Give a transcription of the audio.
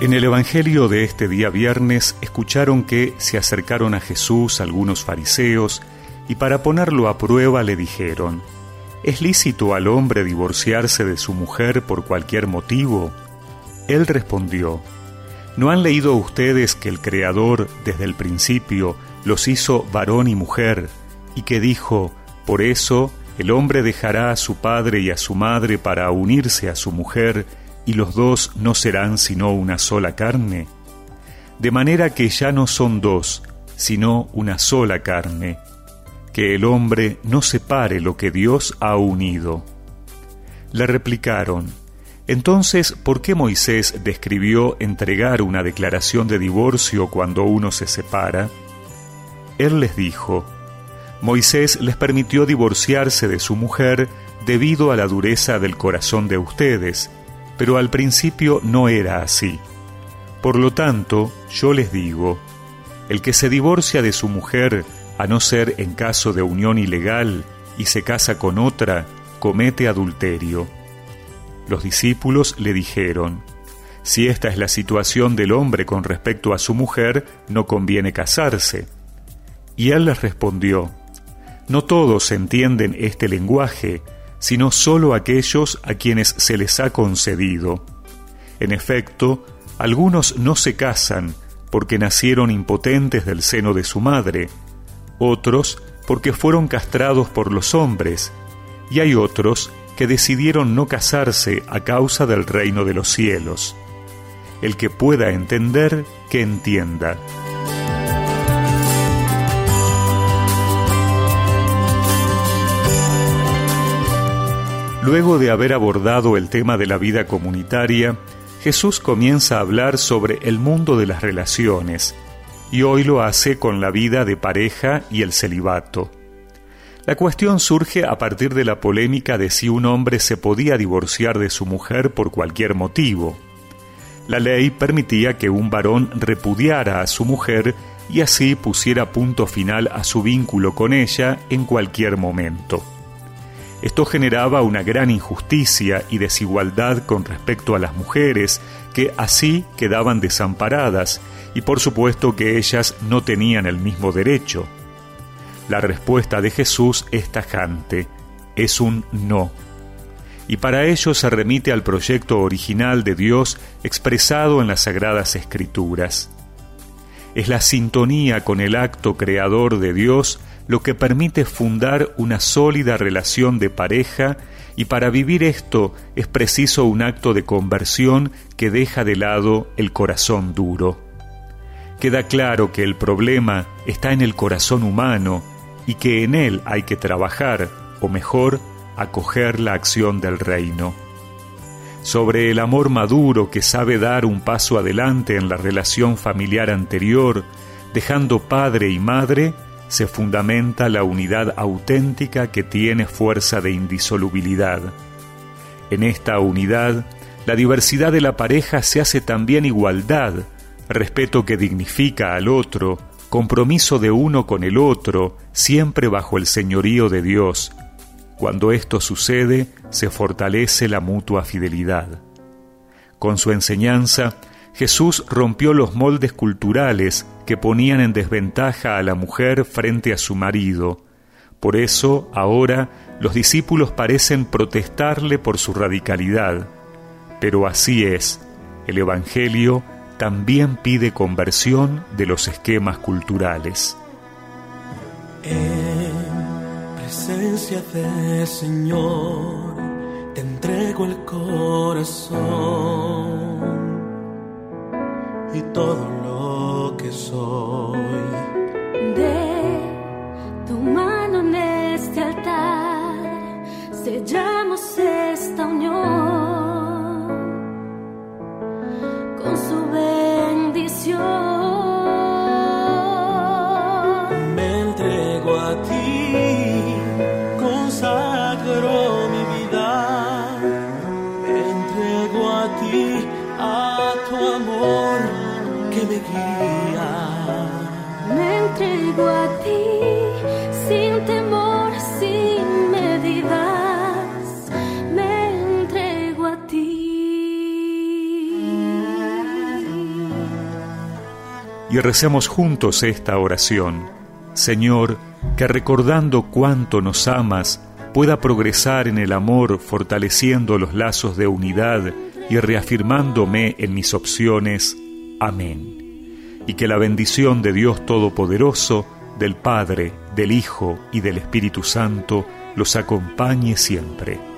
En el Evangelio de este día viernes escucharon que se acercaron a Jesús algunos fariseos y para ponerlo a prueba le dijeron, ¿Es lícito al hombre divorciarse de su mujer por cualquier motivo? Él respondió, ¿no han leído ustedes que el Creador desde el principio los hizo varón y mujer y que dijo, por eso el hombre dejará a su padre y a su madre para unirse a su mujer y los dos no serán sino una sola carne? De manera que ya no son dos, sino una sola carne. Que el hombre no separe lo que Dios ha unido. Le replicaron, entonces, ¿por qué Moisés describió entregar una declaración de divorcio cuando uno se separa? Él les dijo, Moisés les permitió divorciarse de su mujer debido a la dureza del corazón de ustedes, pero al principio no era así. Por lo tanto, yo les digo, el que se divorcia de su mujer, a no ser en caso de unión ilegal, y se casa con otra, comete adulterio. Los discípulos le dijeron, si esta es la situación del hombre con respecto a su mujer, no conviene casarse. Y él les respondió, no todos entienden este lenguaje, sino sólo aquellos a quienes se les ha concedido. En efecto, algunos no se casan porque nacieron impotentes del seno de su madre, otros porque fueron castrados por los hombres, y hay otros que decidieron no casarse a causa del reino de los cielos. El que pueda entender, que entienda. Luego de haber abordado el tema de la vida comunitaria, Jesús comienza a hablar sobre el mundo de las relaciones, y hoy lo hace con la vida de pareja y el celibato. La cuestión surge a partir de la polémica de si un hombre se podía divorciar de su mujer por cualquier motivo. La ley permitía que un varón repudiara a su mujer y así pusiera punto final a su vínculo con ella en cualquier momento. Esto generaba una gran injusticia y desigualdad con respecto a las mujeres, que así quedaban desamparadas, y por supuesto que ellas no tenían el mismo derecho. La respuesta de Jesús es tajante, es un no. Y para ello se remite al proyecto original de Dios expresado en las Sagradas Escrituras. Es la sintonía con el acto creador de Dios lo que permite fundar una sólida relación de pareja y para vivir esto es preciso un acto de conversión que deja de lado el corazón duro. Queda claro que el problema está en el corazón humano y que en él hay que trabajar, o mejor, acoger la acción del reino. Sobre el amor maduro que sabe dar un paso adelante en la relación familiar anterior, dejando padre y madre, se fundamenta la unidad auténtica que tiene fuerza de indisolubilidad. En esta unidad, la diversidad de la pareja se hace también igualdad, respeto que dignifica al otro, compromiso de uno con el otro, siempre bajo el señorío de Dios. Cuando esto sucede, se fortalece la mutua fidelidad. Con su enseñanza, Jesús rompió los moldes culturales que ponían en desventaja a la mujer frente a su marido. Por eso, ahora, los discípulos parecen protestarle por su radicalidad. Pero así es, el Evangelio también pide conversión de los esquemas culturales. En presencia del Señor, te entrego el corazón y todo lo que soy. De tu mano en este altar sellamos esta unión amor que me guía. Me entrego a ti sin temor, sin medidas. Me entrego a ti. y recemos juntos esta oración. Señor, que recordando cuánto nos amas, pueda progresar en el amor fortaleciendo los lazos de unidad y reafirmándome en mis opciones. Amén. Y que la bendición de Dios Todopoderoso, del Padre, del Hijo y del Espíritu Santo los acompañe siempre